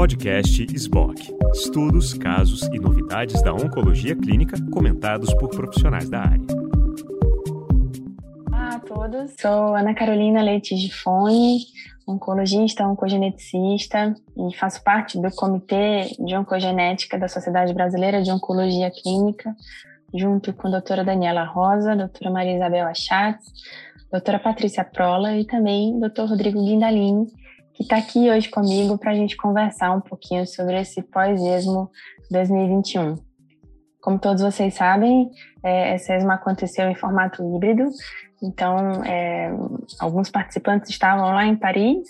Podcast SBOC. Estudos, casos e novidades da oncologia clínica comentados por profissionais da área. Olá a todos, sou Ana Carolina Leite Gifone, oncologista, oncogeneticista e faço parte do Comitê de Oncogenética da Sociedade Brasileira de Oncologia Clínica, junto com a doutora Daniela Rosa, doutora Maria Isabel Achatz, doutora Patrícia Prola e também doutor Rodrigo Guindalini, que está aqui hoje comigo para a gente conversar um pouquinho sobre esse pós-ESMO 2021. Como todos vocês sabem, é, esse ESMO aconteceu em formato híbrido, então é, alguns participantes estavam lá em Paris,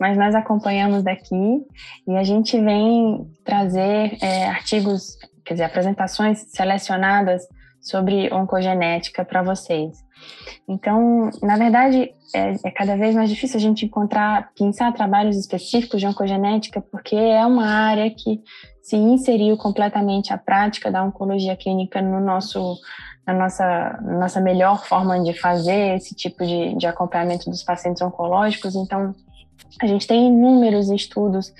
mas nós acompanhamos daqui e a gente vem trazer é, artigos, quer dizer, apresentações selecionadas sobre oncogenética para vocês. Então, na verdade, é, é, cada vez mais difícil a gente encontrar, pensar trabalhos específicos de oncogenética, porque é uma área que se inseriu completamente a prática da oncologia clínica no nosso, na nossa, nossa melhor forma de fazer esse tipo de, de acompanhamento dos pacientes oncológicos. Então, a gente tem inúmeros estudos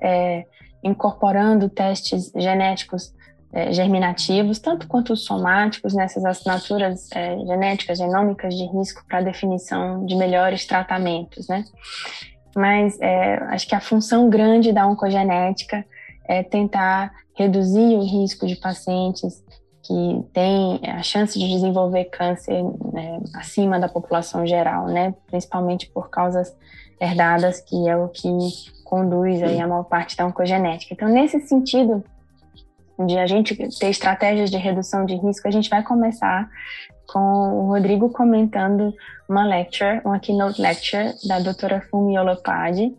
é, incorporando testes genéticos é, germinativos, tanto quanto os somáticos, nessas assinaturas é, genéticas, genômicas de risco para definição de melhores tratamentos, né? Mas é, acho que a função grande da oncogenética é tentar reduzir o risco de pacientes que têm a chance de desenvolver câncer né, acima da população geral, né? Principalmente por causas herdadas, que é o que conduz aí a maior parte da oncogenética. Então, nesse sentido, de a gente ter estratégias de redução de risco, a gente vai começar com o Rodrigo comentando uma lecture, uma keynote lecture da doutora Fumi Olopade.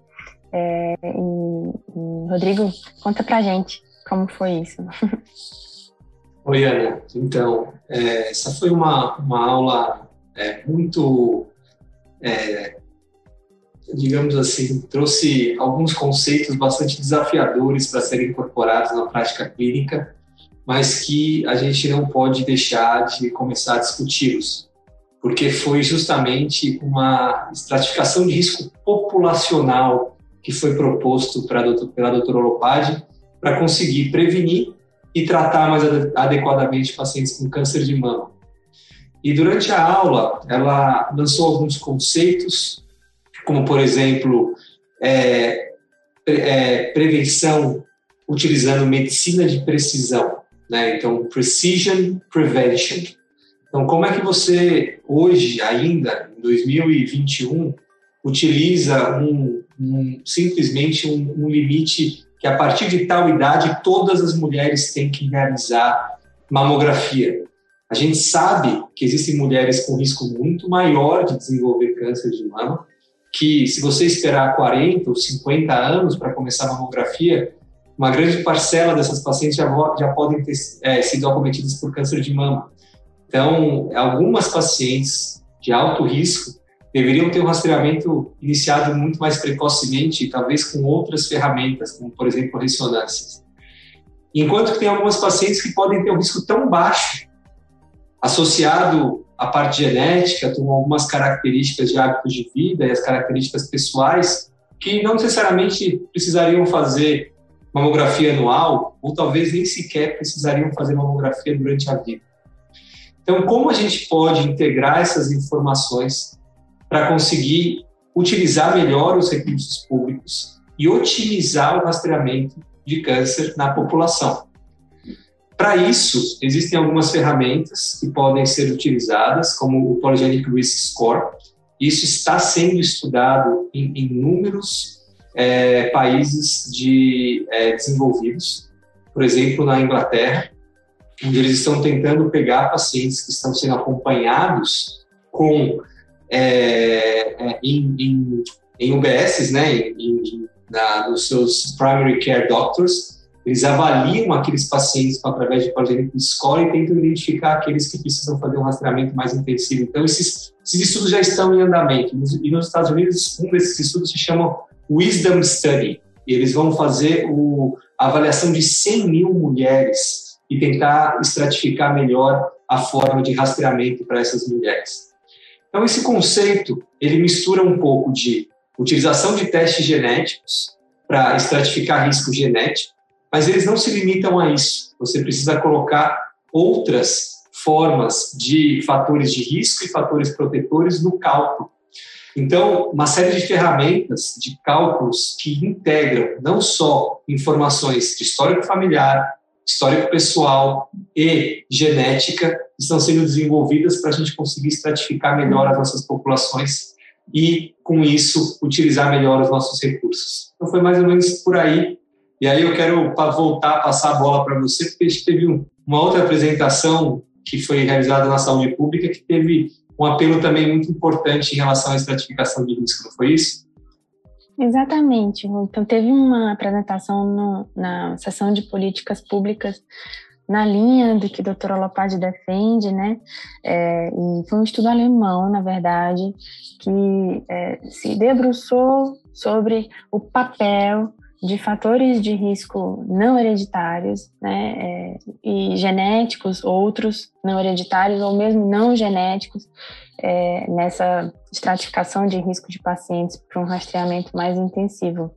É, e, e, Rodrigo, conta pra gente como foi isso. Oi, Ana. Então, é, essa foi uma, uma aula é, muito é, digamos assim, trouxe alguns conceitos bastante desafiadores para serem incorporados na prática clínica, mas que a gente não pode deixar de começar a discuti-los, porque foi justamente uma estratificação de risco populacional que foi proposto pela doutora Lopade para conseguir prevenir e tratar mais adequadamente pacientes com câncer de mama. E durante a aula, ela lançou alguns conceitos como, por exemplo, é, é, prevenção utilizando medicina de precisão, né? Então, precision prevention. Então, como é que você hoje, ainda em 2021, utiliza um, um simplesmente um, um, limite que a partir de tal idade todas as mulheres têm que realizar mamografia? A gente sabe que existem mulheres com risco muito maior de desenvolver câncer de mama que se você esperar 40 ou 50 anos para começar a mamografia, uma grande parcela dessas pacientes já, já podem ter é, sido acometidas por câncer de mama. Então, algumas pacientes de alto risco deveriam ter um rastreamento iniciado muito mais precocemente, talvez com outras ferramentas, como, por exemplo, ressonâncias. Enquanto que tem algumas pacientes que podem ter um risco tão baixo, associado a parte genética, com algumas características de hábitos de vida e as características pessoais que não necessariamente precisariam fazer mamografia anual ou talvez nem sequer precisariam fazer mamografia durante a vida. Então, como a gente pode integrar essas informações para conseguir utilizar melhor os recursos públicos e otimizar o rastreamento de câncer na população? Para isso, existem algumas ferramentas que podem ser utilizadas, como o Polygenic Risk Score. Isso está sendo estudado em inúmeros é, países de, é, desenvolvidos, por exemplo, na Inglaterra, onde eles estão tentando pegar pacientes que estão sendo acompanhados com é, é em, em, em UBSs, né, em, na, nos seus primary care doctors, eles avaliam aqueles pacientes através de poligênico score e tentam identificar aqueles que precisam fazer um rastreamento mais intensivo. Então, esses, esses estudos já estão em andamento. E nos Estados Unidos, um desses estudos se chama Wisdom Study. E eles vão fazer o, a avaliação de 100 mil mulheres e tentar estratificar melhor a forma de rastreamento para essas mulheres. Então, esse conceito, ele mistura um pouco de utilização de testes genéticos para estratificar risco genético, mas eles não se limitam a isso. Você precisa colocar outras formas de fatores de risco e fatores protetores no cálculo. Então, uma série de ferramentas de cálculos que integram não só informações de histórico familiar, histórico pessoal e genética estão sendo desenvolvidas para a gente conseguir estratificar melhor as nossas populações e, com isso, utilizar melhor os nossos recursos. Então, foi mais ou menos por aí. E aí eu quero voltar a passar a bola para você, porque a gente teve uma outra apresentação que foi realizada na saúde pública que teve um apelo também muito importante em relação à estratificação de risco, não foi isso? Exatamente. Então, teve uma apresentação no, na sessão de políticas públicas na linha do que a doutora Lopade defende, né? É, e foi um estudo alemão, na verdade, que é, se debruçou sobre o papel de fatores de risco não hereditários, né, é, e genéticos, outros não hereditários ou mesmo não genéticos, é, nessa estratificação de risco de pacientes para um rastreamento mais intensivo.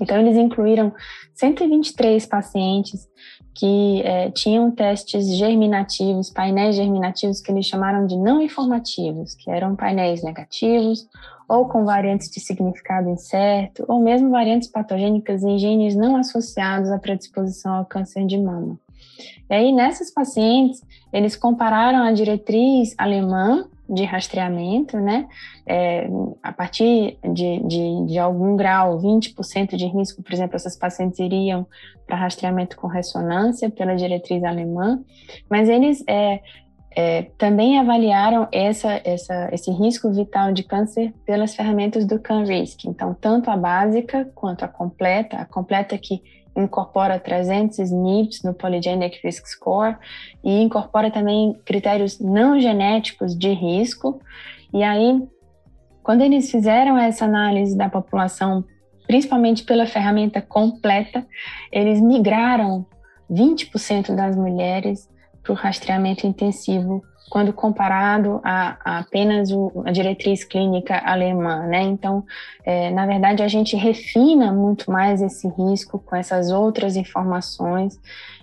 Então, eles incluíram 123 pacientes que é, tinham testes germinativos, painéis germinativos que eles chamaram de não informativos, que eram painéis negativos ou com variantes de significado incerto, ou mesmo variantes patogênicas em genes não associados à predisposição ao câncer de mama. E aí, nessas pacientes, eles compararam a diretriz alemã de rastreamento, né? É, a partir de, de, de, algum grau, 20% de risco, por exemplo, essas pacientes iriam para rastreamento com ressonância pela diretriz alemã, mas eles é, é, também avaliaram essa, essa, esse risco vital de câncer pelas ferramentas do CanRisk. Então, tanto a básica quanto a completa, a completa que incorpora 300 SNPs no Polygenic Risk Score e incorpora também critérios não genéticos de risco. E aí, quando eles fizeram essa análise da população, principalmente pela ferramenta completa, eles migraram 20% das mulheres para o rastreamento intensivo quando comparado a, a apenas o, a diretriz clínica alemã, né? Então, é, na verdade, a gente refina muito mais esse risco com essas outras informações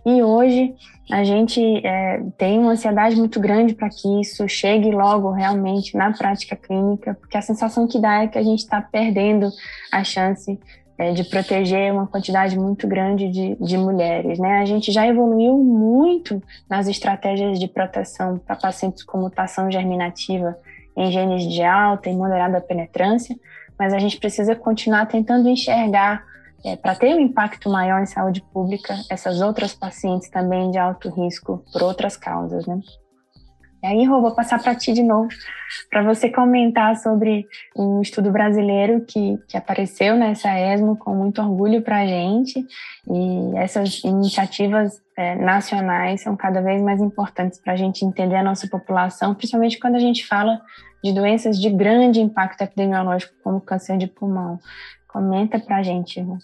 e hoje a gente é, tem uma ansiedade muito grande para que isso chegue logo realmente na prática clínica, porque a sensação que dá é que a gente está perdendo a chance é, de proteger uma quantidade muito grande de, de mulheres. Né? A gente já evoluiu muito nas estratégias de proteção para pacientes com mutação germinativa em genes de alta e moderada penetrância, mas a gente precisa continuar tentando enxergar, é, para ter um impacto maior em saúde pública, essas outras pacientes também de alto risco por outras causas. Né? E aí, Rô, vou passar para ti de novo, para você comentar sobre um estudo brasileiro que, que apareceu nessa ESMO com muito orgulho para a gente. E essas iniciativas é, nacionais são cada vez mais importantes para a gente entender a nossa população, principalmente quando a gente fala de doenças de grande impacto epidemiológico, como câncer de pulmão. Comenta para a gente, Rô.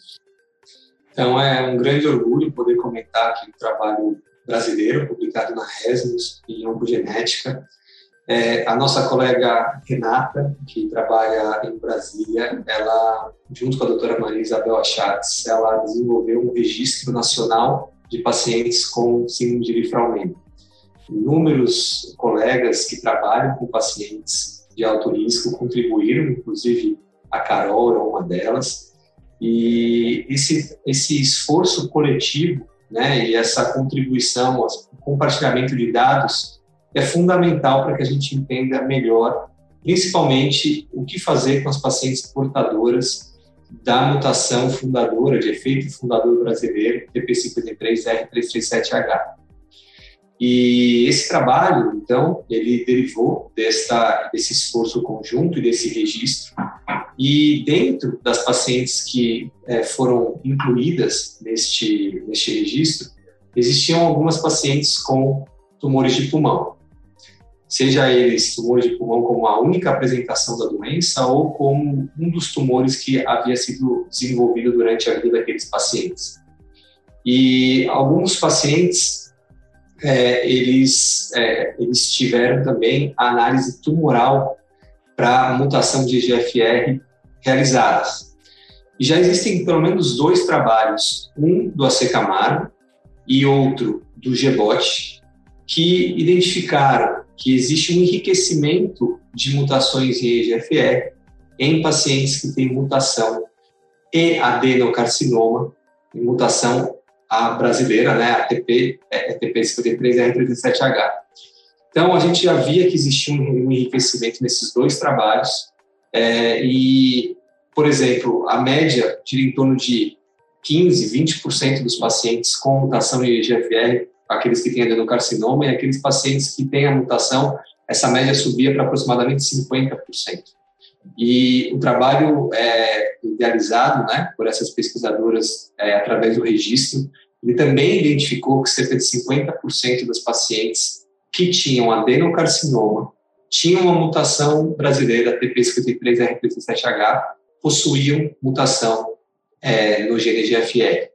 Então, é um grande orgulho poder comentar aqui o trabalho brasileiro, publicado na Resmus, em oncogenética. É, a nossa colega Renata, que trabalha em Brasília, ela, junto com a doutora Maria Isabel Achatz, ela desenvolveu um registro nacional de pacientes com síndrome de Lifraumene. Inúmeros colegas que trabalham com pacientes de alto risco contribuíram, inclusive a Carol era uma delas, e esse, esse esforço coletivo né, e essa contribuição, o compartilhamento de dados é fundamental para que a gente entenda melhor, principalmente o que fazer com as pacientes portadoras da mutação fundadora, de efeito fundador brasileiro, TP53R337H. E esse trabalho, então, ele derivou desta, desse esforço conjunto e desse registro e dentro das pacientes que é, foram incluídas neste, neste registro, existiam algumas pacientes com tumores de pulmão, seja eles tumores de pulmão como a única apresentação da doença ou como um dos tumores que havia sido desenvolvido durante a vida daqueles pacientes. E alguns pacientes, é, eles, é, eles tiveram também a análise tumoral para mutação de GFR realizadas. E já existem pelo menos dois trabalhos, um do AC Camargo e outro do GBOT, que identificaram que existe um enriquecimento de mutações em EGFR em pacientes que têm mutação e adenocarcinoma, mutação a brasileira, né, ATP, ATP53R37H. Então, a gente já via que existia um enriquecimento nesses dois trabalhos, é, e, por exemplo, a média gira em torno de 15, 20% dos pacientes com mutação em EGFR, aqueles que têm adenocarcinoma, e aqueles pacientes que têm a mutação, essa média subia para aproximadamente 50%. E o trabalho é, idealizado né, por essas pesquisadoras é, através do registro, ele também identificou que cerca de 50% dos pacientes que tinham adenocarcinoma tinham uma mutação brasileira TP53RP7H, possuíam mutação é, no gene GFR.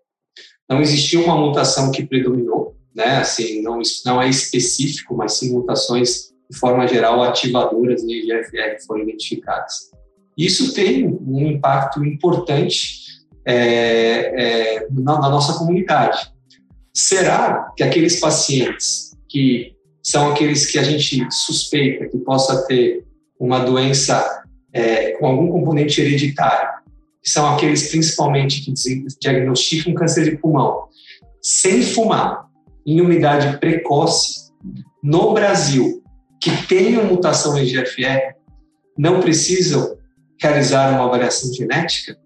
Não existia uma mutação que predominou, né? Assim, não, não é específico, mas sim mutações de forma geral, ativadoras de IGFR foram identificadas. Isso tem um impacto importante é, é, na, na nossa comunidade. Será que aqueles pacientes que são aqueles que a gente suspeita que possa ter uma doença é, com algum componente hereditário, são aqueles principalmente que diagnosticam câncer de pulmão, sem fumar, em unidade precoce, no Brasil, que tenham mutação em GFR não precisam realizar uma avaliação genética?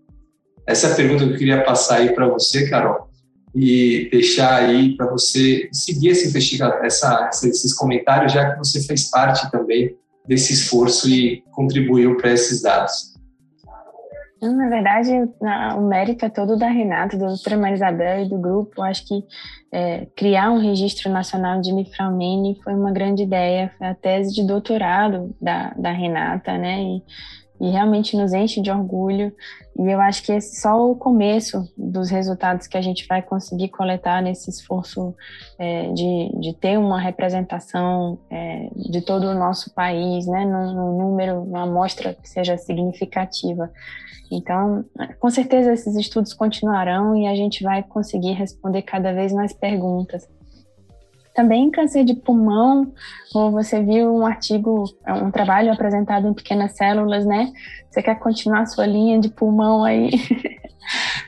Essa é a pergunta que eu queria passar aí para você, Carol, e deixar aí para você seguir essa investigação, essa, esses comentários, já que você fez parte também desse esforço e contribuiu para esses dados. Na verdade, o mérito é todo da Renata, da doutora Marisabel e do grupo. Acho que é, criar um registro nacional de miframene foi uma grande ideia, foi a tese de doutorado da, da Renata, né? E, e realmente nos enche de orgulho. E eu acho que esse é só o começo dos resultados que a gente vai conseguir coletar nesse esforço é, de, de ter uma representação é, de todo o nosso país, né, num, num número, uma amostra que seja significativa. Então, com certeza esses estudos continuarão e a gente vai conseguir responder cada vez mais perguntas. Também câncer de pulmão, como você viu um artigo, um trabalho apresentado em pequenas células, né? Você quer continuar a sua linha de pulmão aí?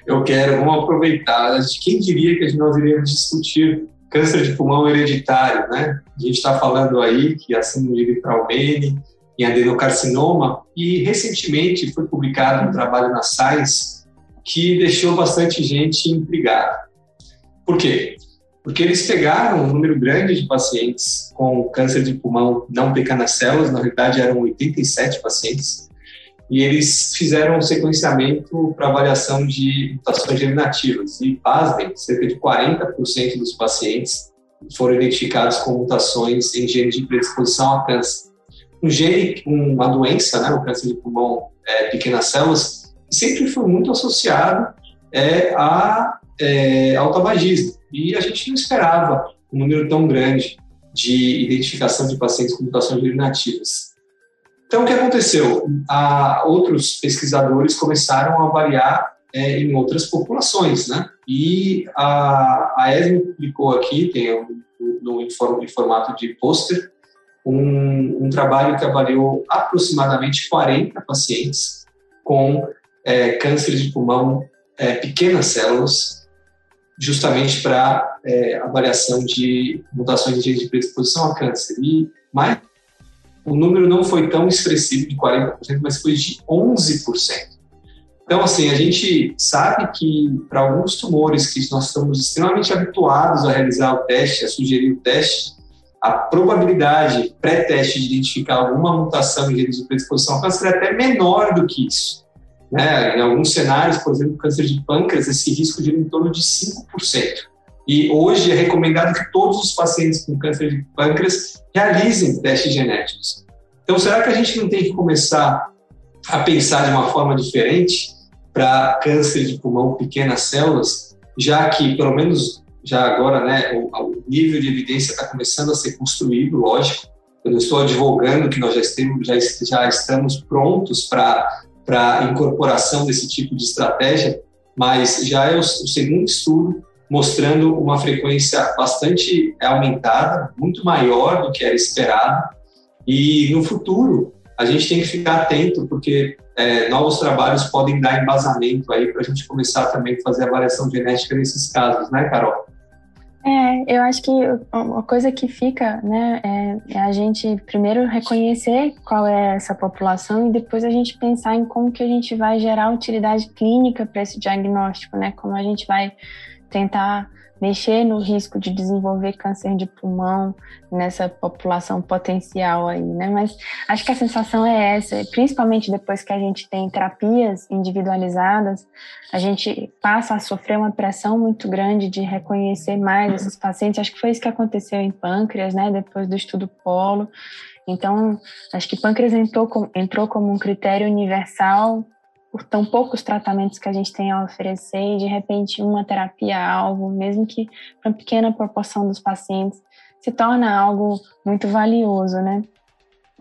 Eu quero, vamos aproveitar. Quem diria que nós iríamos discutir câncer de pulmão hereditário, né? A gente está falando aí que a síndrome de Vitralmene, em adenocarcinoma, e recentemente foi publicado um trabalho na Science que deixou bastante gente intrigada. Por quê? Porque eles pegaram um número grande de pacientes com câncer de pulmão não pequenas células, na realidade eram 87 pacientes, e eles fizeram um sequenciamento para avaliação de mutações germinativas. E, pasmem, cerca de 40% dos pacientes foram identificados com mutações em genes de predisposição a câncer. Um gene, uma doença, né, o câncer de pulmão é, pequenas células, sempre foi muito associado é, a é, ao tabagismo. E a gente não esperava um número tão grande de identificação de pacientes com mutações germinativas. Então, o que aconteceu? Outros pesquisadores começaram a avaliar é, em outras populações, né? E a, a ESMO publicou aqui, tem um, no, em formato de pôster, um, um, trabalho que avaliou aproximadamente 40 pacientes com é, câncer de pulmão, é, pequenas células, justamente para é, avaliação de mutações de genes de predisposição a câncer. E mais, o número não foi tão expressivo de 40%, mas foi de 11%. Então, assim, a gente sabe que para alguns tumores que nós estamos extremamente habituados a realizar o teste, a sugerir o teste, a probabilidade pré-teste de identificar alguma mutação em genes de predisposição a câncer é até menor do que isso. Né? Em alguns cenários, por exemplo, câncer de pâncreas, esse risco gira em torno de 5%. E hoje é recomendado que todos os pacientes com câncer de pâncreas realizem testes genéticos. Então, será que a gente não tem que começar a pensar de uma forma diferente para câncer de pulmão, pequenas células, já que, pelo menos já agora, né, o, o nível de evidência está começando a ser construído, lógico. Eu não estou advogando que nós já, já, já estamos prontos para para incorporação desse tipo de estratégia, mas já é o, segundo estudo mostrando uma frequência bastante aumentada, muito maior do que era esperado. E no futuro, a gente tem que ficar atento, porque é, novos trabalhos podem dar embasamento aí para a gente começar também a fazer avaliação genética nesses casos, né, Carol? É, eu acho que uma coisa que fica, né, é, é, a gente primeiro reconhecer qual é essa população e depois a gente pensar em como que a gente vai gerar utilidade clínica para esse diagnóstico, né, como a gente vai tentar mexer no risco de desenvolver câncer de pulmão nessa população potencial aí, né? Mas acho que a sensação é essa, principalmente depois que a gente tem terapias individualizadas, a gente passa a sofrer uma pressão muito grande de reconhecer mais esses pacientes. Acho que foi isso que aconteceu em pâncreas, né? Depois do estudo Polo. Então, acho que pâncreas entrou, entrou como um critério universal por tão poucos tratamentos que a gente tem a oferecer e de repente uma terapia-alvo, mesmo que para uma pequena proporção dos pacientes, se torna algo muito valioso, né?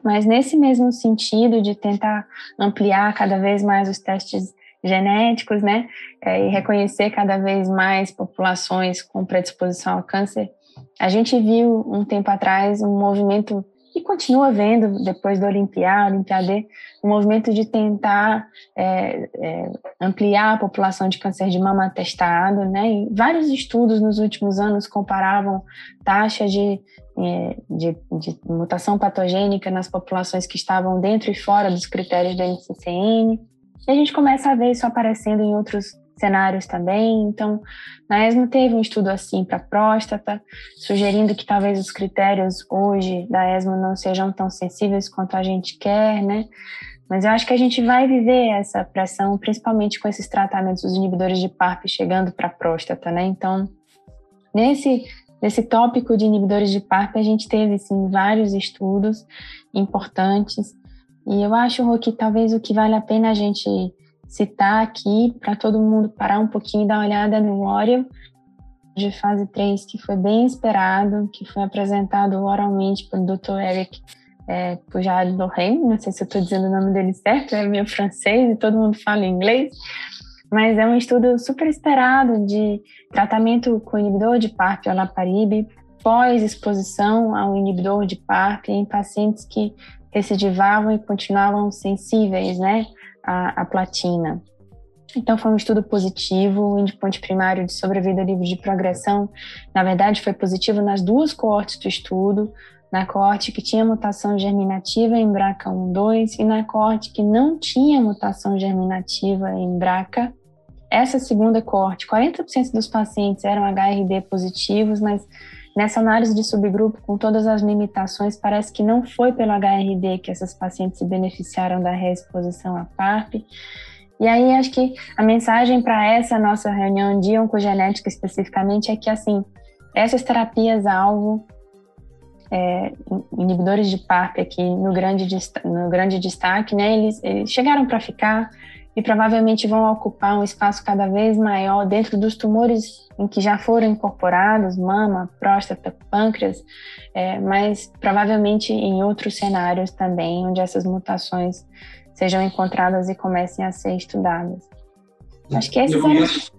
Mas nesse mesmo sentido de tentar ampliar cada vez mais os testes genéticos, né, é, e reconhecer cada vez mais populações com predisposição ao câncer, a gente viu um tempo atrás um movimento e continua vendo depois do Olimpiada, Olimpiade, o movimento de tentar é, é, ampliar a população de câncer de mama testado, né? E vários estudos nos últimos anos comparavam taxa de, é, de, de, mutação patogênica nas populações que estavam dentro e fora dos critérios da NCCN. E a gente começa a ver isso aparecendo em outros cenários também. Então, na ESMO teve um estudo assim para próstata, sugerindo que talvez os critérios hoje da ESMO não sejam tão sensíveis quanto a gente quer, né? Mas eu acho que a gente vai viver essa pressão, principalmente com esses tratamentos dos inibidores de PARP chegando para próstata, né? Então, nesse nesse tópico de inibidores de PARP, a gente teve sim vários estudos importantes. E eu acho que talvez o que vale a pena a gente citar aqui para todo mundo parar um pouquinho e dar uma olhada no Warrior de fase 3, que foi bem esperado, que foi apresentado oralmente pelo Dr. Eric é, Pujade Lorraine, não sei se eu estou dizendo o nome dele certo, é meio francês e todo mundo fala inglês, mas é um estudo super esperado de tratamento com inibidor de PARP olaparib pós-exposição ao inibidor de PARP em pacientes que recidivavam e continuavam sensíveis, né, a, a platina. Então, foi um estudo positivo, o endpoint primário de sobrevida livre de progressão, na verdade, foi positivo nas duas coortes do estudo, na coorte que tinha mutação germinativa em BRCA1-2 e na coorte que não tinha mutação germinativa em BRCA. Essa segunda coorte, 40% dos pacientes eram HRD positivos, mas Nessa análise de subgrupo, com todas as limitações, parece que não foi pelo HRD que essas pacientes se beneficiaram da reexposição à PARP. E aí, acho que a mensagem para essa nossa reunião de oncogenética especificamente é que, assim, essas terapias-alvo, é, inibidores de PARP aqui no grande, no grande destaque, né, eles, eles chegaram para ficar, e provavelmente vão ocupar um espaço cada vez maior dentro dos tumores em que já foram incorporados, mama, próstata, pâncreas, é, mas provavelmente em outros cenários também, onde essas mutações sejam encontradas e comecem a ser estudadas. Acho que esses são...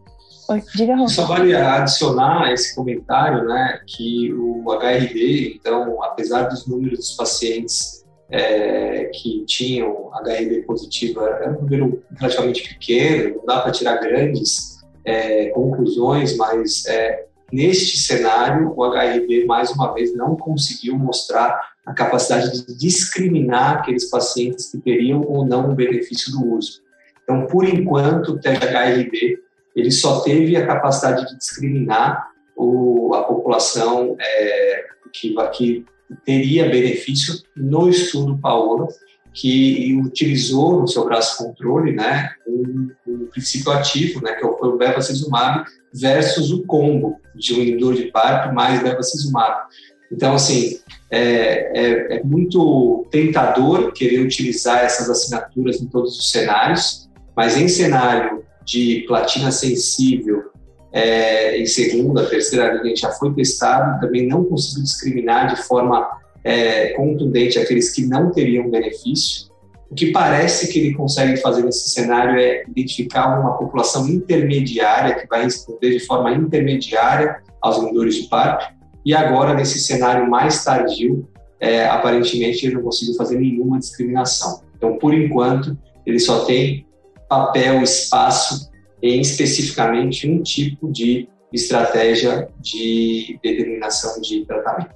Oi, diga, Rô. Só vale adicionar esse comentário, né, que o HRD, então, apesar dos números dos pacientes é, que tinham HIV positiva era um número relativamente pequeno, não dá para tirar grandes é, conclusões, mas é, neste cenário o HIV mais uma vez não conseguiu mostrar a capacidade de discriminar aqueles pacientes que teriam ou não o benefício do uso. Então, por enquanto, o THRB ele só teve a capacidade de discriminar o, a população é, que, que teria benefício no estudo Paola, que utilizou no seu braço controle, né, um, um princípio ativo, né, que foi o bevacizumab versus o combo de um inibidor de PARP mais bevacizumab. Então, assim, é, é, é, muito tentador querer utilizar essas assinaturas em todos os cenários, mas em cenário de platina sensível é, em segunda, terceira linha já foi testado, também não conseguiu discriminar de forma é, contundente aqueles que não teriam benefício. O que parece que ele consegue fazer nesse cenário é identificar uma população intermediária que vai responder de forma intermediária aos vendedores de parque. E agora, nesse cenário mais tardio, é, aparentemente ele não conseguiu fazer nenhuma discriminação. Então, por enquanto, ele só tem papel, espaço em especificamente um tipo de estratégia de determinação de tratamento.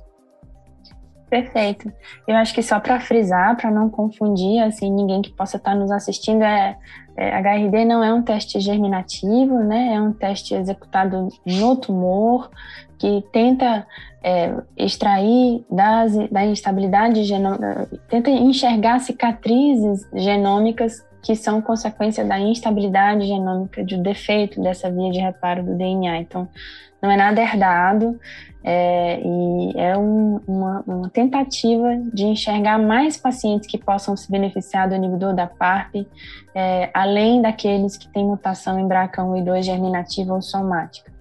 Perfeito. Eu acho que só para frisar, para não confundir, assim, ninguém que possa estar nos assistindo, é, é, HRD não é um teste germinativo, né? É um teste executado no tumor que tenta é, extrair das, da instabilidade genômica, tenta enxergar cicatrizes genômicas que são consequência da instabilidade genômica, de um defeito dessa via de reparo do DNA. Então, não é nada herdado, é, e é um, uma, uma, tentativa de enxergar mais pacientes que possam se beneficiar do inibidor da PARP, é, além daqueles que têm mutação em BRCA1 e 2 germinativa ou somática.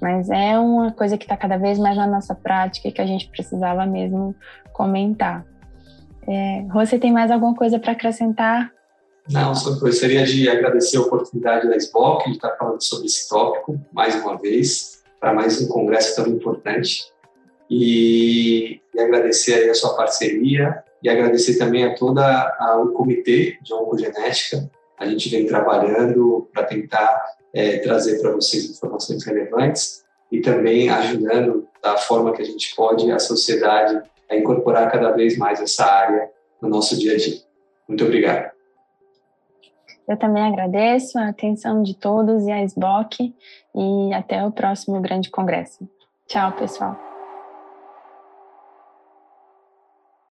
Mas é uma coisa que está cada vez mais na nossa prática e que a gente precisava mesmo comentar. É, você tem mais alguma coisa para acrescentar? Não, só gostaria de agradecer a oportunidade da SBOC de estar falando sobre esse tópico mais uma vez para mais um congresso tão importante. E, e, agradecer a sua parceria e agradecer também a todo o comitê de oncogenética. A gente vem trabalhando para tentar é, trazer para vocês informações relevantes e também ajudando da forma que a gente pode a sociedade a incorporar cada vez mais essa área no nosso dia a dia. Muito obrigado. Eu também agradeço a atenção de todos e a SBOC e até o próximo grande congresso. Tchau, pessoal.